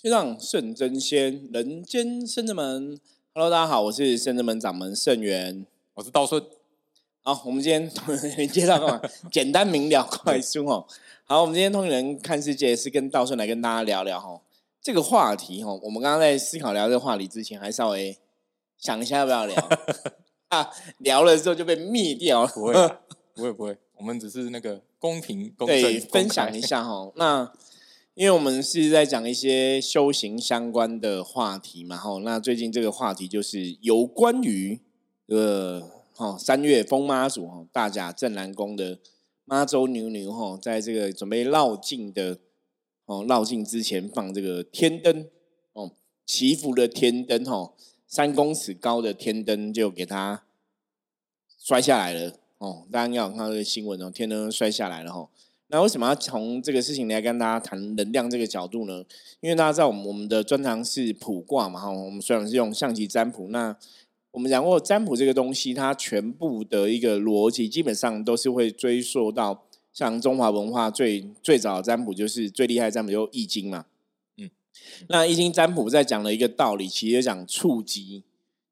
天上圣真仙，人间圣真门。Hello，大家好，我是圣真门掌门圣元，我是道顺。好，我们今天 介绍干嘛？简单明了，快速哦。好，我们今天通灵人看世界是跟道顺来跟大家聊聊哈这个话题哈。我们刚刚在思考聊这个话题之前，还稍微想一下要不要聊 啊？聊了之后就被灭掉了，不会，不会，不会。我们只是那个公平公正分享一下哈。那因为我们是在讲一些修行相关的话题嘛，吼，那最近这个话题就是有关于呃，哈三月风妈祖哈大甲镇南宫的妈祖女女哈，在这个准备绕境的哦绕境之前放这个天灯哦祈福的天灯哈三公尺高的天灯就给它摔下来了哦，大家应该有看到这个新闻哦，天灯摔下来了哈。那为什么要从这个事情来跟大家谈能量这个角度呢？因为大家知道，我们我们的专长是卜卦嘛，哈，我们虽然是用象棋占卜，那我们讲过占卜这个东西，它全部的一个逻辑，基本上都是会追溯到像中华文化最最早的占卜，就是最厉害占卜就易经嘛，嗯，那易经占卜在讲了一个道理，其实讲触及。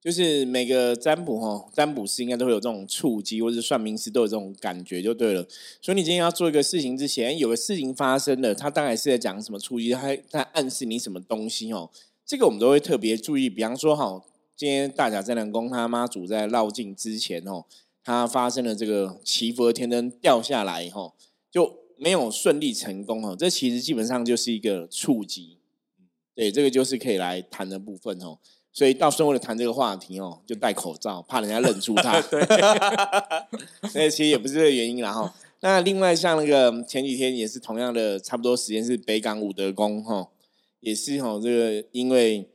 就是每个占卜哈，占卜师应该都会有这种触机，或者算命师都有这种感觉，就对了。所以你今天要做一个事情之前，有个事情发生了，他大概是在讲什么触机，他在暗示你什么东西哦。这个我们都会特别注意。比方说哈，今天大甲真人公他妈祖在绕境之前哦，他发生了这个祈福的天灯掉下来哈，就没有顺利成功哦。这其实基本上就是一个触机，对，这个就是可以来谈的部分哦。所以到时候为了谈这个话题哦，就戴口罩，怕人家认出他。对，那其实也不是这个原因啦哈。那另外像那个前几天也是同样的，差不多时间是北港武德宫哈，也是哈这个因为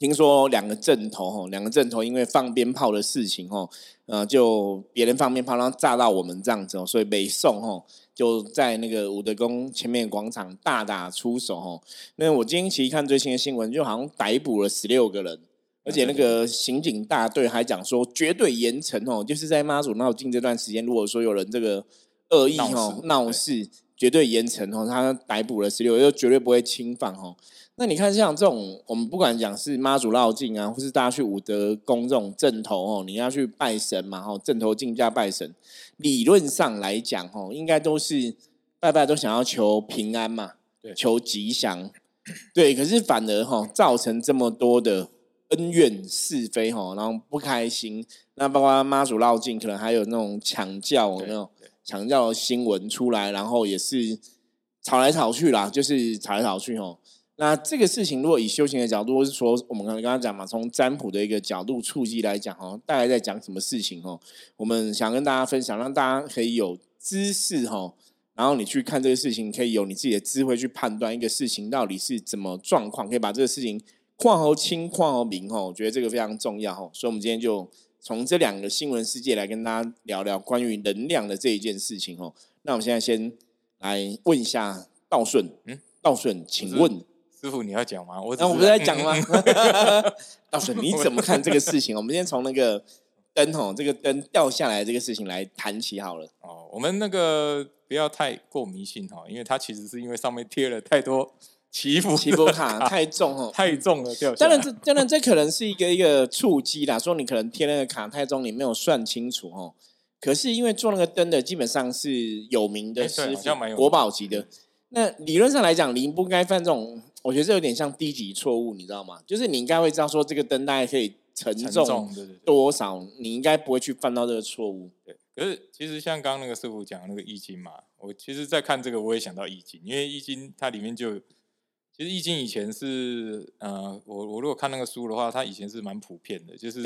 听说两个阵头哈，两个阵头因为放鞭炮的事情哈，呃，就别人放鞭炮然后炸到我们这样子哦，所以北宋哈。就在那个武德宫前面广场大打出手哦。那我今天其实看最新的新闻，就好像逮捕了十六个人，而且那个刑警大队还讲说绝对严惩哦，就是在妈祖闹境这段时间，如果说有人这个恶意哦闹事，绝对严惩哦。他逮捕了十六，又绝对不会轻放哦。那你看，像这种我们不管讲是妈祖绕境啊，或是大家去武德宫这种正头哦，你要去拜神嘛，吼，正头进家拜神，理论上来讲，吼，应该都是拜拜都想要求平安嘛，求吉祥，对。可是反而哈，造成这么多的恩怨是非哈，然后不开心。那包括妈祖绕境，可能还有那种抢教那种抢教新闻出来，然后也是吵来吵去啦，就是吵来吵去吼。那这个事情，如果以修行的角度，或是说我们刚刚刚刚讲嘛，从占卜的一个角度触及来讲，哦，大概在讲什么事情哦？我们想跟大家分享，让大家可以有知识哦，然后你去看这个事情，可以有你自己的智慧去判断一个事情到底是怎么状况，可以把这个事情况好清、况好明哦。我觉得这个非常重要哦，所以我们今天就从这两个新闻世界来跟大家聊聊关于能量的这一件事情哦。那我们现在先来问一下道顺，嗯，道顺，请问。师傅，你要讲吗？我那我不是在讲吗？道顺，你怎么看这个事情？我们先从那个灯哦，这个灯掉下来这个事情来谈起好了。哦，我们那个不要太过迷信哈，因为它其实是因为上面贴了太多祈福祈福卡太重哦，太重了掉。当然这当然这可能是一个一个触机啦，说你可能贴那个卡太重，你没有算清楚哦。可是因为做那个灯的基本上是有名的师傅，国宝级的。那理论上来讲，你不该犯这种。我觉得这有点像低级错误，你知道吗？就是你应该会知道说这个灯大概可以承重多少，你应该不会去犯到这个错误。对，可是其实像刚刚那个师傅讲那个易经嘛，我其实在看这个我也想到易经，因为易经它里面就其实易经以前是呃，我我如果看那个书的话，它以前是蛮普遍的，就是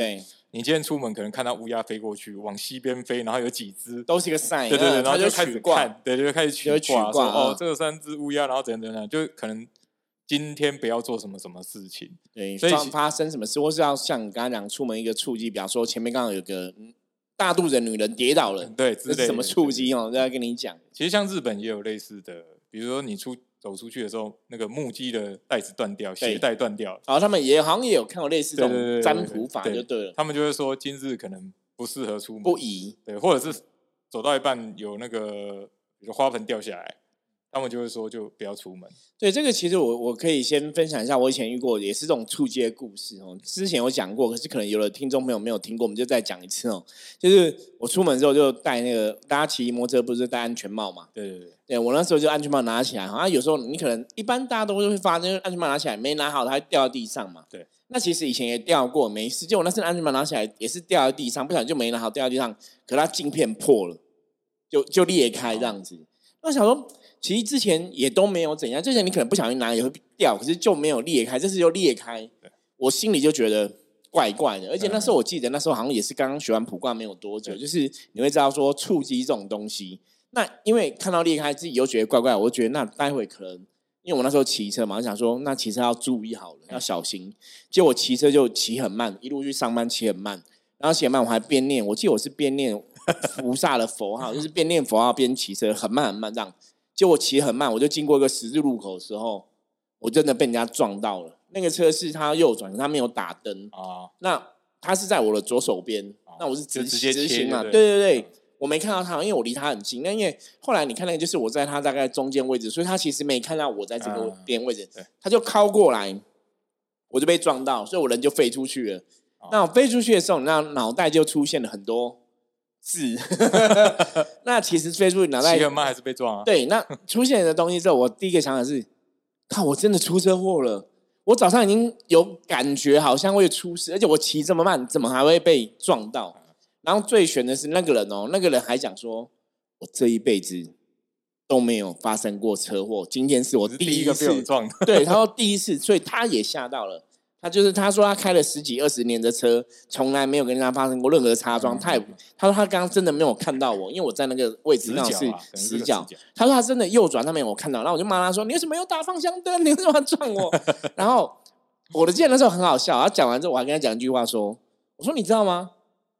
你今天出门可能看到乌鸦飞过去往西边飞，然后有几只都是一个 sign，对对对，然后就开始看，对，就开始取卦，说哦，这三只乌鸦，然后怎样怎样，就可能。今天不要做什么什么事情，对，所以发生什么事，或是要像你刚刚讲出门一个触机，比方说前面刚好有个大肚子的女人跌倒了，对，这是什么触机哦？都要跟你讲。其实像日本也有类似的，比如说你出走出去的时候，那个木屐的带子断掉，鞋带断掉，然后他们也好像也有看过类似这种占卜法，就对了。他们就会说今日可能不适合出门，不宜，对，或者是走到一半有那个比如花盆掉下来。他们就会说就不要出门。对，这个其实我我可以先分享一下，我以前遇过也是这种触街故事哦。之前有讲过，可是可能有的听众朋友没有听过，我们就再讲一次哦。就是我出门之后就戴那个，大家骑摩托车不是戴安全帽嘛？对对对，对我那时候就安全帽拿起来，好像有时候你可能一般大家都会发生安全帽拿起来没拿好，它会掉到地上嘛。对，那其实以前也掉过，没事。就我那次安全帽拿起来也是掉在地上，不小心就没拿好掉在地上，可它镜片破了，就就裂开这样子。那想说。其实之前也都没有怎样，之前你可能不小心拿也会掉，可是就没有裂开，这次又裂开，我心里就觉得怪怪的。而且那时候我记得那时候好像也是刚刚学完普挂没有多久，就是你会知道说触及这种东西，那因为看到裂开自己又觉得怪怪，我就觉得那待会可能因为我那时候骑车嘛，我想说那骑车要注意好了，要小心。结果骑车就骑很慢，一路去上班骑很慢，然后骑很慢我还边念，我记得我是边念菩萨的佛号，就是边念佛号边骑车，很慢很慢这样。结果骑很慢，我就经过一个十字路口的时候，我真的被人家撞到了。那个车是他右转，他没有打灯啊。那他是在我的左手边，那我是直直行嘛？对对对，我没看到他，因为我离他很近。那因为后来你看那个，就是我在他大概中间位置，所以他其实没看到我在这个边位置，他就靠过来，我就被撞到，所以我人就飞出去了。那我飞出去的时候，那脑袋就出现了很多。字，那其实飞出去脑袋骑很慢还是被撞啊？对，那出现的东西之后，我第一个想法是，看，我真的出车祸了。我早上已经有感觉，好像会出事，而且我骑这么慢，怎么还会被撞到？然后最悬的是那个人哦，那个人还讲说，我这一辈子都没有发生过车祸，今天是我第一个被我撞。对，他说第一次，所以他也吓到了。他就是他说他开了十几二十年的车，从来没有跟人家发生过任何擦撞。他也他说他刚刚真的没有看到我，因为我在那个位置上是死角。他说他真的右转，他没有看到。然后我就骂他说：“你为什么又打方向灯？你为什么撞我？” 然后我的见的时候很好笑。他讲完之后，我还跟他讲一句话说：“我说你知道吗？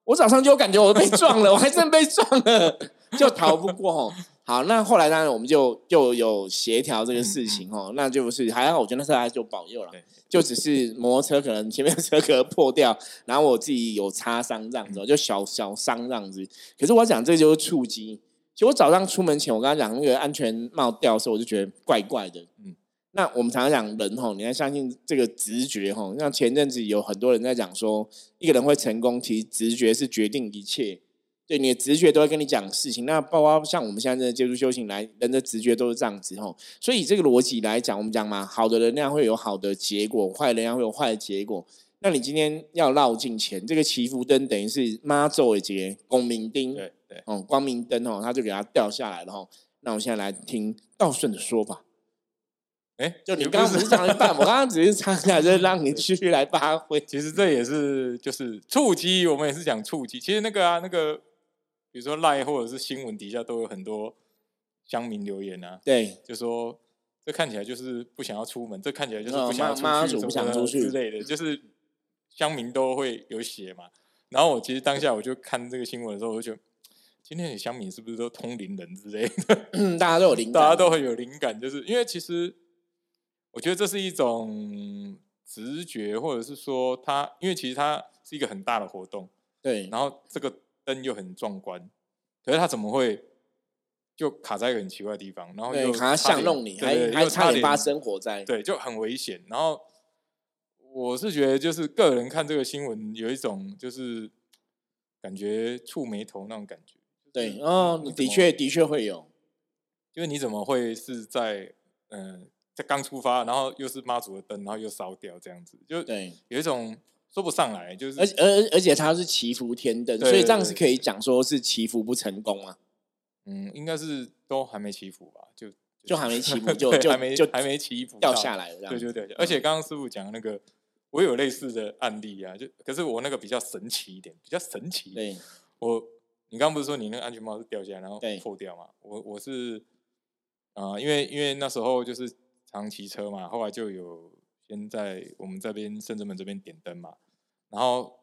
我早上就感觉我被撞了，我还真被撞了，就逃不过哦。”好，那后来当然我们就就有协调这个事情哦，那就是还好，我觉得那时候他就保佑了。就只是摩托车可能前面车壳破掉，然后我自己有擦伤这样子，就小小伤这样子。可是我讲这就是触及。其实我早上出门前，我跟他讲那个安全帽掉的时候，我就觉得怪怪的。嗯，那我们常常讲人吼，你要相信这个直觉吼。像前阵子有很多人在讲说，一个人会成功，其实直觉是决定一切。对你的直觉都会跟你讲事情，那包括像我们现在在接触修行来，人的直觉都是这样子吼。所以这个逻辑来讲，我们讲嘛，好的能量会有好的结果，坏能量会有坏的结果。那你今天要绕境前，这个祈福灯等于是妈咒的节光明灯，对对，哦，光明灯哦，它就给它掉下来了吼。那我现在来听道顺的说法。哎，就你刚刚只是讲一半，我刚刚只是唱下，就让你继续来发挥。其实这也是就是触及，我们也是讲触及。其实那个啊，那个。比如说赖或者是新闻底下都有很多乡民留言啊，对，就说这看起来就是不想要出门，这看起来就是不想出去，不想出去之类的，就是乡民都会有写嘛。然后我其实当下我就看这个新闻的时候，我就觉得今天的乡民是不是都通灵人之类的？嗯，大家都有灵，大家都很有灵感，就是因为其实我觉得这是一种直觉，或者是说他，因为其实它是一个很大的活动，对，然后这个。灯又很壮观，可是他怎么会就卡在一个很奇怪的地方？然后又他相弄你，还还差点发生火灾，对，就很危险。然后我是觉得，就是个人看这个新闻，有一种就是感觉触眉头那种感觉。对，哦，的确的确会有，就是你怎么会是在嗯，在刚出发，然后又是妈祖的灯，然后又烧掉这样子，就对，有一种。说不上来，就是而而而且它是祈福天灯，所以这样是可以讲说是祈福不成功啊。嗯，应该是都还没祈福吧，就就还没祈福，就就还没就还没祈福掉下来了，对对对。而且刚刚师傅讲那个，我有类似的案例啊，就可是我那个比较神奇一点，比较神奇。对，我你刚刚不是说你那个安全帽是掉下来然后破掉嘛？我我是啊，因为因为那时候就是常骑车嘛，后来就有先在我们这边深圳门这边点灯嘛。然后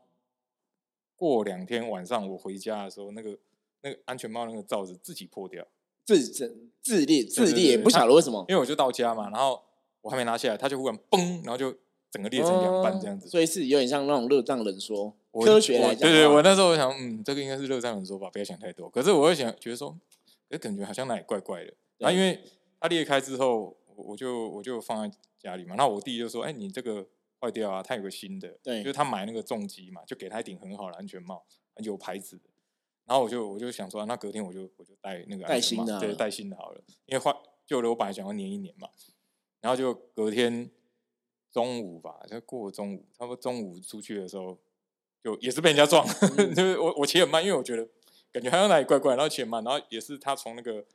过两天晚上我回家的时候，那个那个安全帽那个罩子自己破掉，自自自裂自裂，不晓得为什么。因为我就到家嘛，然后我还没拿下来，它就忽然嘣，然后就整个裂成两半这样子。所以是有点像那种热胀冷缩。科学来讲，对对，我那时候我想，嗯，这个应该是热胀冷缩吧，不要想太多。可是我会想，觉得说，哎，感觉好像哪里怪怪的。啊，因为它裂开之后，我我就我就放在家里嘛。那我弟就说：“哎，你这个坏掉啊，他有个新的。”对，就是他买那个重机嘛，就给他一顶很好的安全帽，有牌子的。然后我就我就想说，那隔天我就我就戴那个戴新的，对，戴新的好了。因为坏旧的我本来想要粘一粘嘛，然后就隔天中午吧，就过中午，差不多中午出去的时候，就也是被人家撞，就是我我骑很慢，因为我觉得感觉好像哪里怪怪，然后骑很慢，然后也是他从那个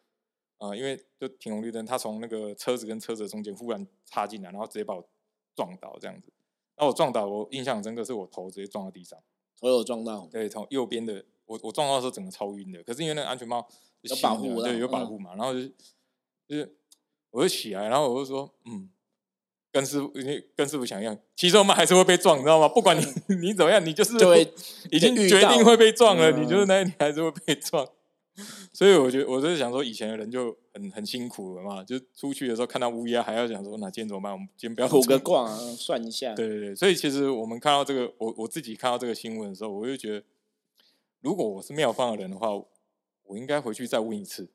呃，因为就停红绿灯，他从那个车子跟车子中间忽然插进来，然后直接把我撞倒这样子。那我撞倒，我印象很深刻，是我头直接撞到地上，头有撞到，对，从右边的。我我撞到的时候整个超晕的，可是因为那个安全帽有保护，对，有保护嘛，然后就就是我就起来，然后我就说，嗯，跟师傅跟师傅想一样，其实我们还是会被撞，你知道吗？不管你 你怎么样，你就是会已经决定会被撞了，你就是那你还是会被撞。所以我觉得我就是想说，以前的人就很很辛苦了嘛，就出去的时候看到乌鸦还要想说，那今天怎么办？我们今天不要卜个卦算一下。对对对，所以其实我们看到这个，我我自己看到这个新闻的时候，我就觉得。如果我是庙方的人的话，我应该回去再问一次，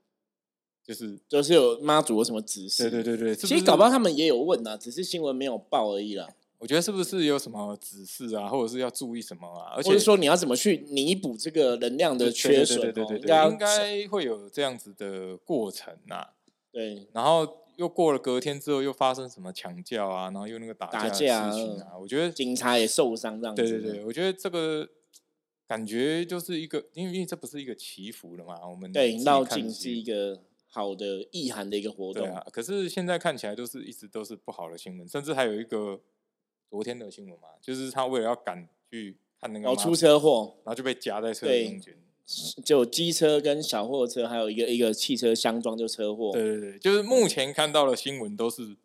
就是就是有妈祖有什么指示？对对对对，其实搞不好他们也有问啊，只是新闻没有报而已啦。我觉得是不是有什么指示啊，或者是要注意什么啊？而且说你要怎么去弥补这个能量的缺损？对对对对，应该会有这样子的过程呐。对，然后又过了隔天之后，又发生什么抢叫啊，然后又那个打打架啊，我觉得警察也受伤这样子。对对对，我觉得这个。感觉就是一个，因为因为这不是一个祈福的嘛，我们对绕境是一个好的意涵的一个活动啊。可是现在看起来都是一直都是不好的新闻，甚至还有一个昨天的新闻嘛，就是他为了要赶去看那个，哦，出车祸，然后就被夹在车中间，就机车跟小货车还有一个一个汽车相撞就车祸。对对对，就是目前看到的新闻都是。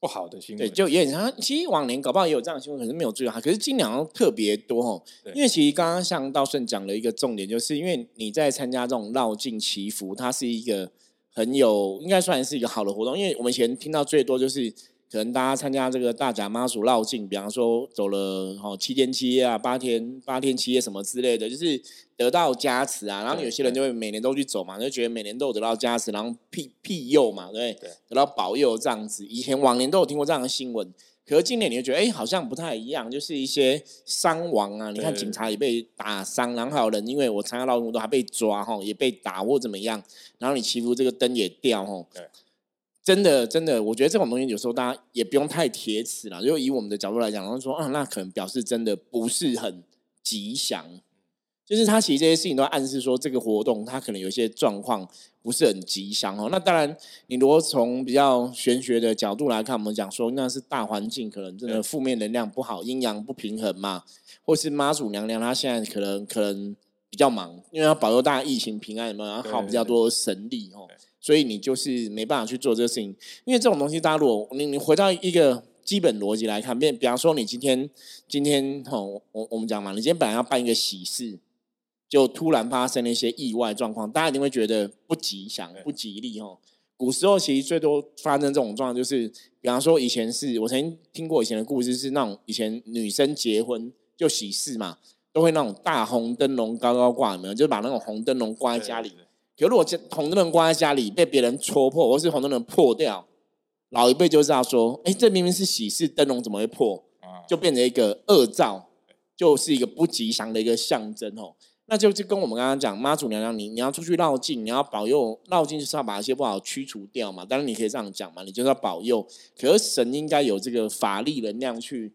不好的新闻，对，就有点像。其实往年搞不好也有这样的新闻，可是没有注意到。可是今年好像特别多哦，因为其实刚刚像道顺讲了一个重点，就是因为你在参加这种绕境祈福，它是一个很有，应该算是一个好的活动。因为我们以前听到最多就是。可能大家参加这个大甲妈祖绕境，比方说走了哦七天七夜啊，八天八天七夜什么之类的，就是得到加持啊。然后有些人就会每年都去走嘛，就觉得每年都有得到加持，然后庇庇佑嘛，对不对？得到保佑这样子。以前往年都有听过这样的新闻，可是今年你就觉得哎，好像不太一样，就是一些伤亡啊。你看警察也被打伤，然后还有人因为我参加绕境都还被抓哈，也被打或怎么样。然后你祈福这个灯也掉哈。真的，真的，我觉得这种东西有时候大家也不用太铁齿了。就以我们的角度来讲，然后说啊，那可能表示真的不是很吉祥。就是他其实这些事情都暗示说，这个活动它可能有一些状况不是很吉祥哦。那当然，你如果从比较玄学的角度来看，我们讲说那是大环境可能真的负面能量不好，阴阳不平衡嘛，或是妈祖娘娘她现在可能可能比较忙，因为要保佑大家疫情平安嘛，然后好比较多神力哦。所以你就是没办法去做这个事情，因为这种东西，大家如果你你回到一个基本逻辑来看，比比方说你今天今天吼，我我们讲嘛，你今天本来要办一个喜事，就突然发生了一些意外状况，大家一定会觉得不吉祥、不吉利吼。古时候其实最多发生这种状况，就是比方说以前是我曾经听过以前的故事，是那种以前女生结婚就喜事嘛，都会那种大红灯笼高高挂，有没有？就把那种红灯笼挂在家里。可如果红灯笼挂在家里被别人戳破，或是红灯笼破掉，老一辈就知道说：“哎，这明明是喜事灯笼，怎么会破？”就变成一个恶兆，就是一个不吉祥的一个象征哦。那就就跟我们刚刚讲，妈祖娘娘，你你要出去绕境，你要保佑绕境，就是要把一些不好驱除掉嘛。当然你可以这样讲嘛，你就是要保佑。可是神应该有这个法力能量去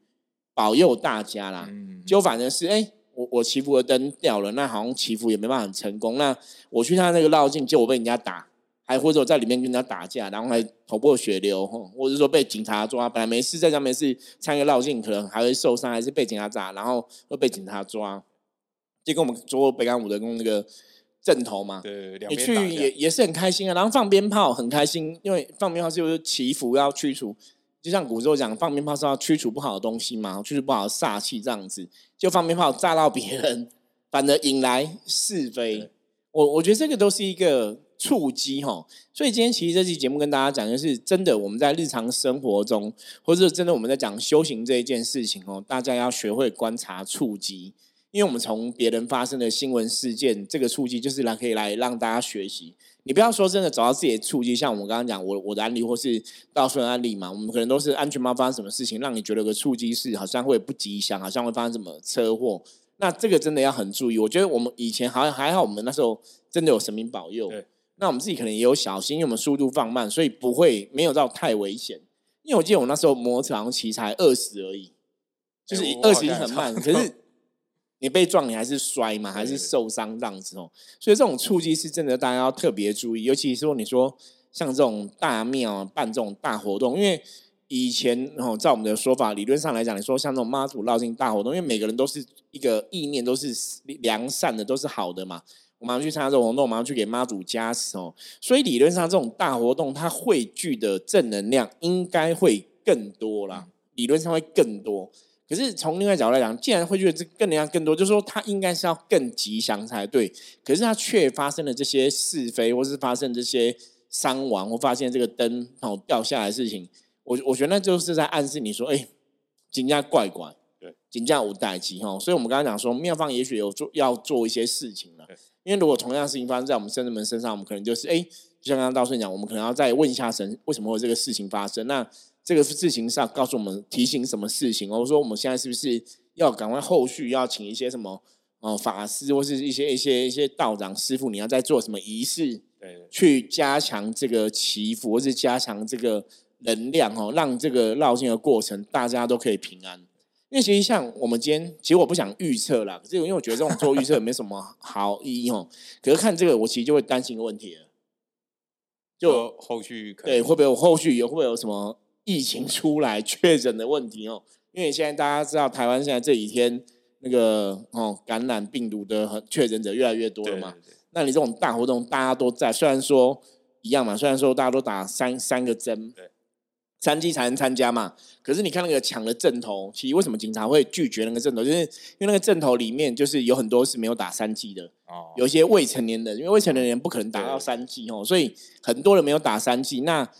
保佑大家啦。嗯就反正是哎。我我祈福的灯掉了，那好像祈福也没办法很成功。那我去他那个绕境，结果被人家打，还或者我在里面跟人家打架，然后还头破血流，或者说被警察抓，本来没事在家没事，参个绕境可能还会受伤，还是被警察打，然后会被警察抓，就跟我们做北港五德宫那个阵头嘛。对，你去也也是很开心啊，然后放鞭炮很开心，因为放鞭炮就是祈福要去除。就像古时候讲，放鞭炮是要驱除不好的东西嘛，驱除不好的煞气这样子。就放鞭炮炸到别人，反而引来是非。我我觉得这个都是一个触机哈。所以今天其实这期节目跟大家讲，就是真的我们在日常生活中，或者真的我们在讲修行这一件事情哦，大家要学会观察触机，因为我们从别人发生的新闻事件，这个触机就是来可以来让大家学习。你不要说真的找到自己的触机，像我们刚刚讲我我的案例或是道顺的案例嘛，我们可能都是安全帽发生什么事情，让你觉得有个触机是好像会不吉祥，好像会发生什么车祸。那这个真的要很注意。我觉得我们以前好像还好，我们那时候真的有神明保佑。对那我们自己可能也有小心，因为我们速度放慢，所以不会没有到太危险。因为我记得我那时候摩托车好像骑才二十而已，就是二十很慢，可是 你被撞，你还是摔嘛，还是受伤这样子哦。所以这种触机是真的，大家要特别注意，尤其是说你说像这种大庙啊办这种大活动，因为以前哦，照我们的说法，理论上来讲，你说像这种妈祖绕境大活动，因为每个人都是一个意念都是良善的，都是好的嘛。我们要去参加这种活动，我们要去给妈祖加持哦。所以理论上，这种大活动它汇聚的正能量应该会更多啦，理论上会更多。可是从另外角度来讲，既然会觉得这更能量更多，就是说他应该是要更吉祥才对。可是他却发生了这些是非，或是发生这些伤亡，或发现这个灯哦掉下来的事情，我我觉得那就是在暗示你说，哎、金价怪怪，对，金价无代机哈。所以我们刚刚讲说，妙方也许有做要做一些事情了。因为如果同样的事情发生在我们圣人们身上，我们可能就是哎、就像刚刚道顺讲，我们可能要再问一下神，为什么会有这个事情发生？那这个事情上告诉我们提醒什么事情？或者说我们现在是不是要赶快后续要请一些什么哦法师或是一些一些一些道长师傅，你要在做什么仪式？对对去加强这个祈福，或是加强这个能量哦，让这个绕境的过程大家都可以平安。因为其实像我们今天，其实我不想预测啦，可是因为我觉得这种做预测没什么好意义哦。可是看这个，我其实就会担心一个问题了，就就后续可对会不会有后续有会不会有什么疫情出来 确诊的问题哦？因为现在大家知道台湾现在这几天那个哦感染病毒的确诊者越来越多了嘛，对对对。那你这种大活动大家都在，虽然说一样嘛，虽然说大家都打三三个针，对，三剂才能参加嘛，可是你看那个抢的阵头，其实为什么警察会拒绝那个阵头？就是因为那个阵头里面就是有很多是没有打三剂的，哦，有一些未成年人，因为未成年人不可能打到三剂哦，所以很多人没有打三剂，那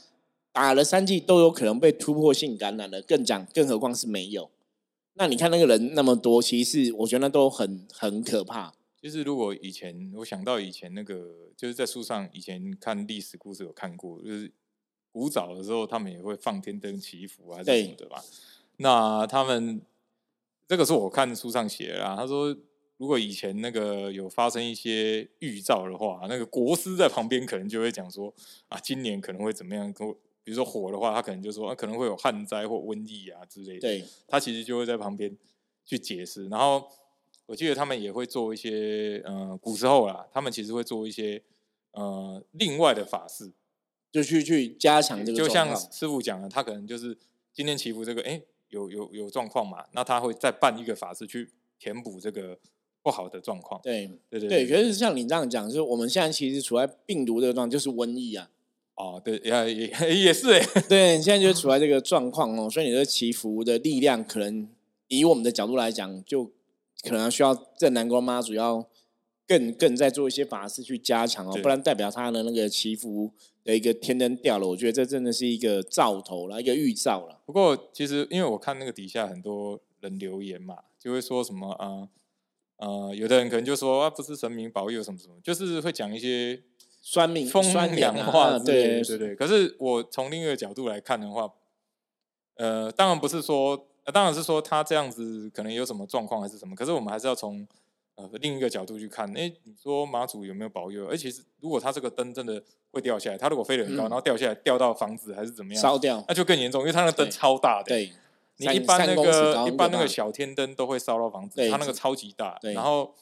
打了三剂都有可能被突破性感染了，更讲，更何况是没有。那你看那个人那么多，其实我觉得那都很很可怕。就是如果以前我想到以前那个，就是在书上以前看历史故事有看过，就是古早的时候他们也会放天灯祈福啊还是对什么的吧。那他们这个是我看书上写的啊，他说如果以前那个有发生一些预兆的话，那个国师在旁边可能就会讲说啊，今年可能会怎么样？跟比如说火的话，他可能就说啊，可能会有旱灾或瘟疫啊之类的。对，他其实就会在旁边去解释。然后我记得他们也会做一些呃，古时候啦，他们其实会做一些呃另外的法事，就去去加强这个就像师傅讲的，他可能就是今天祈福这个，哎，有有有状况嘛，那他会再办一个法事去填补这个不好的状况。对对对对，可是像你这样讲，就是我们现在其实处在病毒这个状，就是瘟疫啊。哦，对，也也 也是哎，对，你现在就处在这个状况哦，所以你的祈福的力量，可能以我们的角度来讲，就可能需要正南宫妈主要更更在做一些法事去加强哦，不然代表他的那个祈福的一个天灯掉了，我觉得这真的是一个兆头了，一个预兆了。不过其实因为我看那个底下很多人留言嘛，就会说什么呃呃，有的人可能就说啊，不是神明保佑什么什么，就是会讲一些酸民、风酸凉话之类对，对对。可是我从另一个角度来看的话，呃，当然不是说，呃、当然是说他这样子可能有什么状况还是什么，可是我们还是要从呃另一个角度去看。哎，你说马祖有没有保佑？而且是如果他这个灯真的会掉下来，他如果飞得很高，嗯然后掉下来掉到房子还是怎么样，烧掉，那就更严重，因为它那个灯超大的。对，你一般那个一般那个小天灯都会烧到房子，对它那个超级大，对然后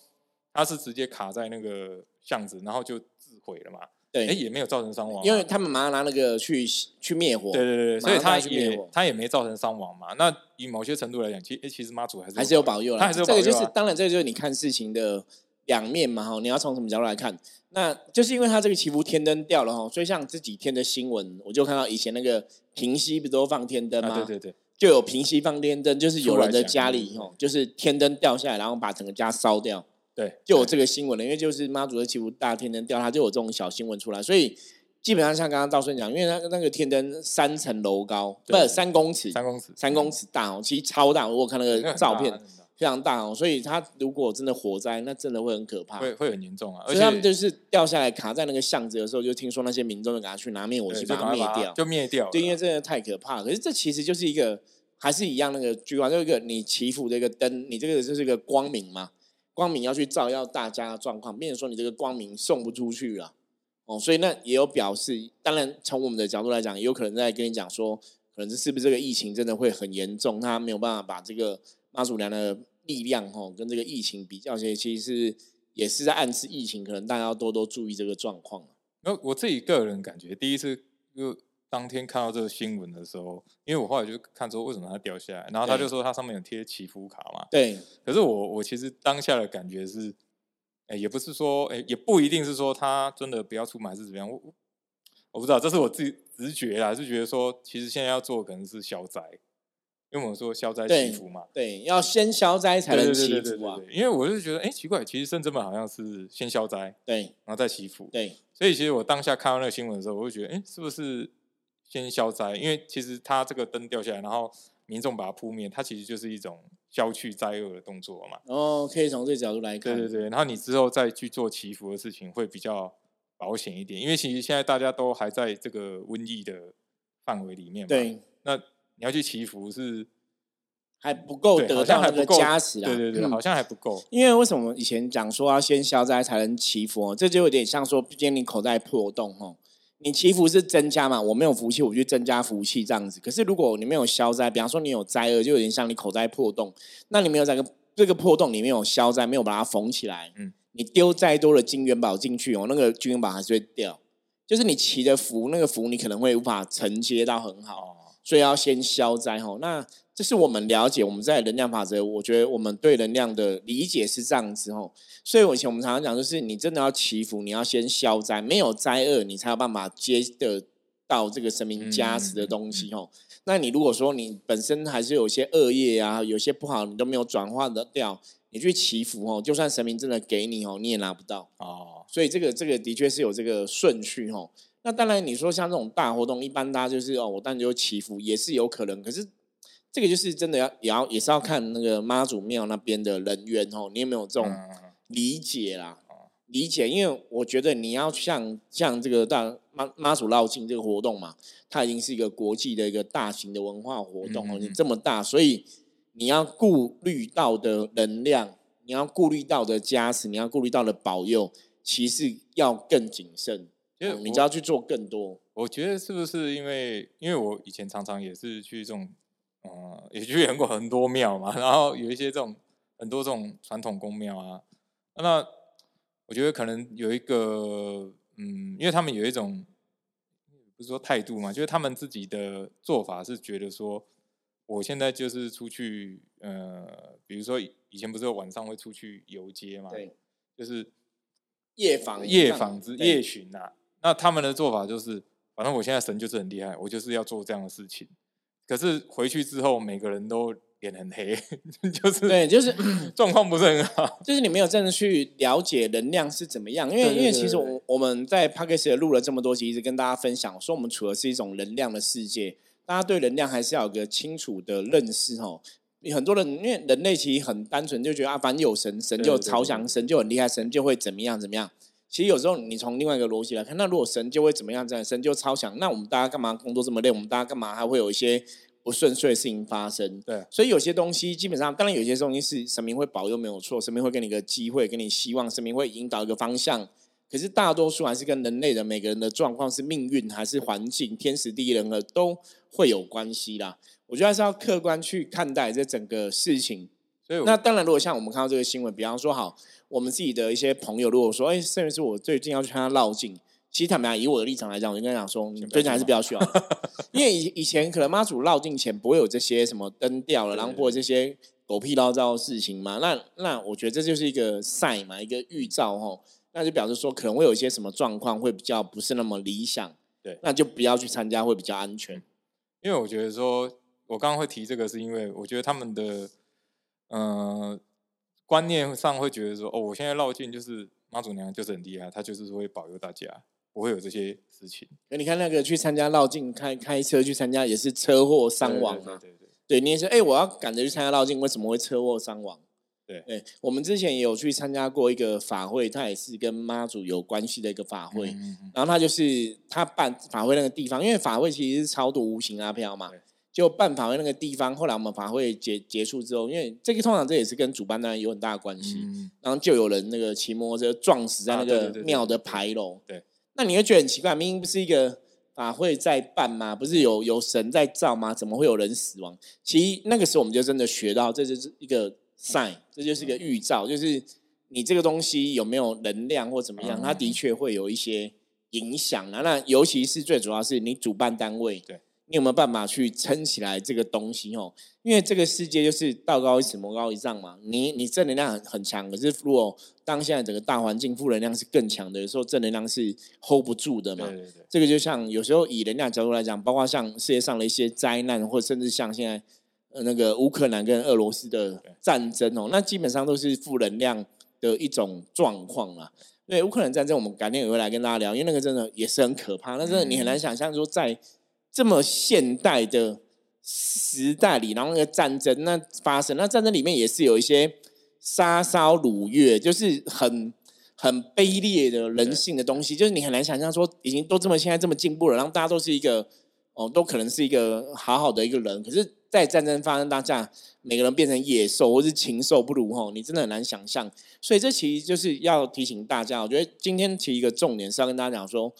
它是直接卡在那个巷子，然后就自毁了嘛。对，哎，也没有造成伤亡嘛，因为他们马上拿那个去去灭火，对对对对，所以马上它拿去灭火也他也没造成伤亡嘛。那以某些程度来讲，其实诶其实妈祖还是还是有保佑啦。他还是有这个就是当然，这个就是你看事情的两面嘛哈。你要从什么角度来看？那就是因为他这个祈福天灯掉了哈，所以像这几天的新闻，我就看到以前那个平西不都放天灯吗？啊，对对对，就有平息放天灯，就是有人的家里出来讲哦，就是天灯掉下来，然后把整个家烧掉，对，就有这个新闻了。因为就是妈祖的祈福大天灯掉，它就有这种小新闻出来，所以。基本上像刚刚道顺讲，因为那个那个天灯三层楼高，不对是三公尺，三公尺，三公尺大哦，其实超大。我有看那 个照片，非常大哦，所以它如果真的火灾，那真的会很可怕。会会很严重啊。而所以他们就是掉下来卡在那个巷子的时候，就听说那些民众就给他去拿灭火器把它灭掉。就灭掉了。对，因为真的太可怕了。可是这其实就是一个，还是一样那个句话，就一个你祈福的一个灯，你这个就是一个光明嘛，光明要去照耀大家的状况，变成说你这个光明送不出去了。哦，所以那也有表示，当然从我们的角度来讲，也有可能在跟你讲说，可能是不是这个疫情真的会很严重，他没有办法把这个妈祖娘的力量哦跟这个疫情比较起来，其实是也是在暗示疫情，可能大家要多多注意这个状况。然后我自己个人感觉，第一次就当天看到这个新闻的时候，因为我后来就看说为什么它掉下来，然后他就说它上面有贴祈福卡嘛。对，可是我我其实当下的感觉是，哎，也不是说，哎，也不一定是说他真的不要出门还是怎么样，我我我不知道，这是我自己直觉啦，是觉得说，其实现在要做可能是消灾，因为我们说消灾祈福嘛。对，要先消灾才对能祈福啊。对对因为我就觉得，哎，奇怪，其实圣真门好像是先消灾，对然后再祈福。对所以其实我当下看到那个新闻的时候，我就觉得，哎，是不是先消灾？因为其实它这个灯掉下来，然后民众把它扑灭，它其实就是一种消去灾厄的动作嘛。哦可以从这个角度来看，对对对，然后你之后再去做祈福的事情会比较保险一点，因为其实现在大家都还在这个瘟疫的范围里面嘛。，对那你要去祈福是还不够好得到那个像还不够加持啊。对对对，嗯好像还不够。因为为什么以前讲说要先消灾才能祈福、哦？这就有点像说，毕竟你口袋破洞哦，你祈福是增加嘛，我没有福气，我去增加福气这样子。可是如果你没有消灾，比方说你有灾厄，就有点像你口袋破洞，那你没有这个这个破洞里面有消灾，没有把它缝起来，嗯你丢再多的金元宝进去哦，那个金元宝还是会掉。就是你祈的福，那个福你可能会无法承接到很好。哦，所以要先消灾吼。那这是我们了解我们在能量法则，我觉得我们对能量的理解是这样子哦。所以我以前我们常常讲，就是你真的要祈福，你要先消灾，没有灾厄，你才有办法接得到这个神明加持的东西吼。那你如果说你本身还是有些恶业啊，有些不好，你都没有转化的掉，你去祈福哦，就算神明真的给你哦，你也拿不到。哦，所以这个这个的确是有这个顺序哦。那当然，你说像这种大活动，一般大家就是哦，我当然就祈福也是有可能，可是这个就是真的要也要也是要看那个妈祖庙那边的人员哦，你有没有这种嗯理解啦？理解，因为我觉得你要像像这个大妈妈祖绕境这个活动嘛，它已经是一个国际的一个大型的文化活动哦，你这么大，所以你要顾虑到的能量，你要顾虑到的加持，你要顾虑到的保佑，其实要更谨慎，因为我就要去做更多。我觉得是不是因为因为我以前常常也是去这种，呃，也去很过很多庙嘛，然后有一些这种很多这种传统宫庙啊，那我觉得可能有一个，嗯，因为他们有一种不是说态度嘛，就是他们自己的做法是觉得说，我现在就是出去，呃，比如说以以前不是有晚上会出去游街嘛，对，就是夜访夜访之夜巡啊，那他们的做法就是，反正我现在神就是很厉害，我就是要做这样的事情。可是回去之后，每个人都脸很黑，就是对，就是 状况不是很好。就是你没有真的去了解能量是怎么样，因为因为其实我我们在 p a c k a g e 录了这么多集，一直跟大家分享说，我们处的是一种能量的世界，大家对能量还是要有个清楚的认识哦。很多人因为人类其实很单纯，就觉得啊，反正有神，神就超强，神就很厉害，神就会怎么样怎么样。其实有时候你从另外一个逻辑来看，那如果神就会怎么样，这样神就超强，那我们大家干嘛工作这么累？我们大家干嘛还会有一些不顺遂的事情发生？对所以有些东西基本上，当然有些东西是神明会保佑没有错，神明会给你一个机会，给你希望，神明会引导一个方向。可是大多数还是跟人类的每个人的状况是命运还是环境、天时地利人和都会有关系啦。我觉得还是要客观去看待这整个事情。那当然，如果像我们看到这个新闻，比方说好，我们自己的一些朋友，如果说，哎，甚至是我最近要去看他绕境，其实坦白讲，以我的立场来讲，我就跟他讲说，你最近还是去不要去啊，因为以以前可能妈祖绕境前不会有这些什么灯掉了，然后或者这些狗屁叨叨的事情嘛。那那我觉得这就是一个赛嘛，一个预兆吼，那就表示说可能会有一些什么状况会比较不是那么理想，对。那就不要去参加会比较安全。因为我觉得说，我刚刚会提这个，是因为我觉得他们的呃观念上会觉得说，哦，我现在绕境就是妈祖娘就是很厉害，她就是会保佑大家，不会有这些事情那你看那个去参加绕境开开车去参加也是车祸伤亡啊。对对对对对，你也是，哎、我要赶着去参加绕境，为什么会车祸伤亡？对对，我们之前也有去参加过一个法会，它也是跟妈祖有关系的一个法会。嗯嗯嗯然后他就是他办法会那个地方，因为法会其实是超度无形阿飘嘛对，就办法会那个地方。后来我们法会结结束之后，因为这个通常这也是跟主办单位有很大的关系，嗯，然后就有人那个骑摩托车撞死在那个庙的牌楼。对，那你会觉得很奇怪，明明不是一个法会在办吗？不是有有神在造吗？怎么会有人死亡？其实那个时候我们就真的学到，这就是一个 sign，这就是一个预兆，就是你这个东西有没有能量或怎么样，嗯它的确会有一些影响啊。那尤其是最主要是你主办单位，对你有没有办法去撑起来这个东西哦？因为这个世界就是道高一尺，魔高一丈嘛。你你正能量很很强，可是如果当现在整个大环境负能量是更强的，有时候正能量是 hold 不住的嘛。对对对，这个就像有时候以能量角度来讲，包括像世界上的一些灾难，或者甚至像现在呃那个乌克兰跟俄罗斯的战争哦，那基本上都是负能量的一种状况啦。对乌克兰战争，我们改天也会来跟大家聊，因为那个真的也是很可怕。那真的你很难想象说，在这么现代的时代里，然后那个战争那发生，那战争里面也是有一些杀烧掳掠，就是很很卑劣的人性的东西，就是你很难想象说，已经都这么现在这么进步了，然后大家都是一个哦，都可能是一个好好的一个人，可是，在战争发生当下，每个人变成野兽或是禽兽不如吼，你真的很难想象。所以这其实就是要提醒大家，我觉得今天提一个重点是要跟大家讲说，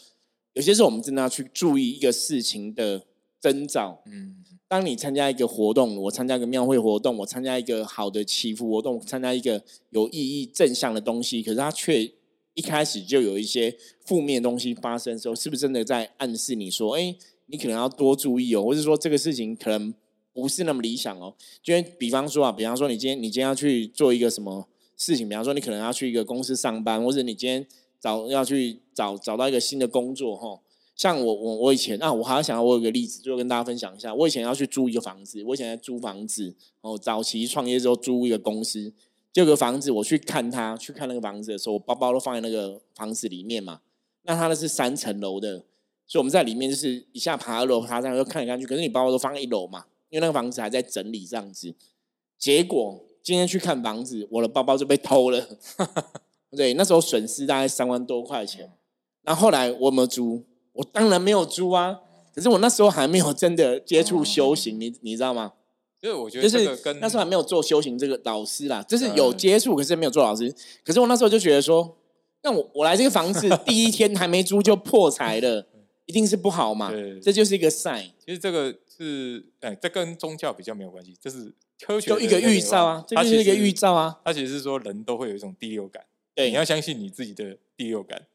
有些时候我们真的要去注意一个事情的征兆。嗯当你参加一个活动，我参加一个庙会活动，我参加一个好的祈福活动，参加一个有意义正向的东西，可是它却一开始就有一些负面的东西发生的时候，是不是真的在暗示你说，哎，你可能要多注意哦，或者说这个事情可能不是那么理想哦？就比方说啊，比方说你今天你今天要去做一个什么事情，比方说你可能要去一个公司上班，或者你今天早要去找找到一个新的工作哈。像我我我以前啊，我还要想到我有个例子，就跟大家分享一下。我以前要去租一个房子，我以前在租房子，哦，早期创业之后租一个公司，就有个房子，我去看他，去看那个房子的时候，我包包都放在那个房子里面嘛。那他那是三层楼的，所以我们在里面就是一下爬二楼爬上来又看来看去，可是你包包都放在一楼嘛，因为那个房子还在整理这样子。结果今天去看房子，我的包包就被偷了。对，那时候损失大概三万多块钱。然后后来我有没有租？我当然没有租啊。可是我那时候还没有真的接触修行，你你知道吗？就是我觉得就是跟那时候还没有做修行这个老师啦，就是有嗯接触，可是没有做老师。可是我那时候就觉得说，那我我来这个房子 第一天还没租就破财了，一定是不好嘛对。这就是一个 sign，其实这个是，哎，这跟宗教比较没有关系，这是科学就一个预兆啊，这它就是一个预。兆啊。它其实是说人都会有一种第六感，对你要相信你自己的第六感，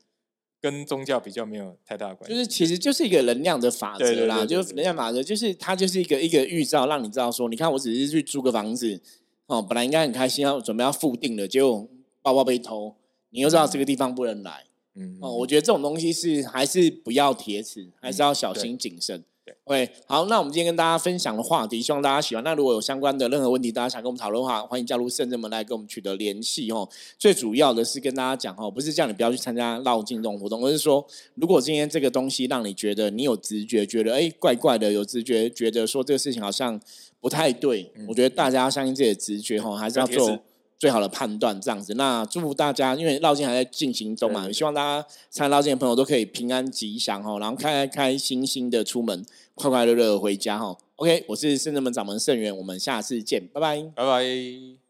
跟宗教比较没有太大的关系。就是其实就是一个能量的法则啦，就是能量法则，就是它就是一个一个预兆，让你知道说，你看我只是去租个房子，哦，本来应该很开心，要准备要付定了，结果包包被偷，你又知道这个地方不能来，嗯，哦，我觉得这种东西是还是不要铁齿，还是要小心谨慎。对，OK，好，那我们今天跟大家分享的话题，希望大家喜欢。那如果有相关的任何问题，大家想跟我们讨论的话，欢迎加入圣人们来跟我们取得联系哦。最主要的是跟大家讲哦，不是叫你不要去参加绕境这种活动，而是说，如果今天这个东西让你觉得你有直觉，觉得哎怪怪的，有直觉，觉得说这个事情好像不太对，我觉得大家要相信自己的直觉哈，还是要做最好的判断，这样子。那祝福大家，因为绕境还在进行中嘛，希望大家参加绕境的朋友都可以平安吉祥哦，然后开开心心的出门，快快乐乐地回家哦。OK，我是圣人门掌门盛元，我们下次见，拜拜。拜拜。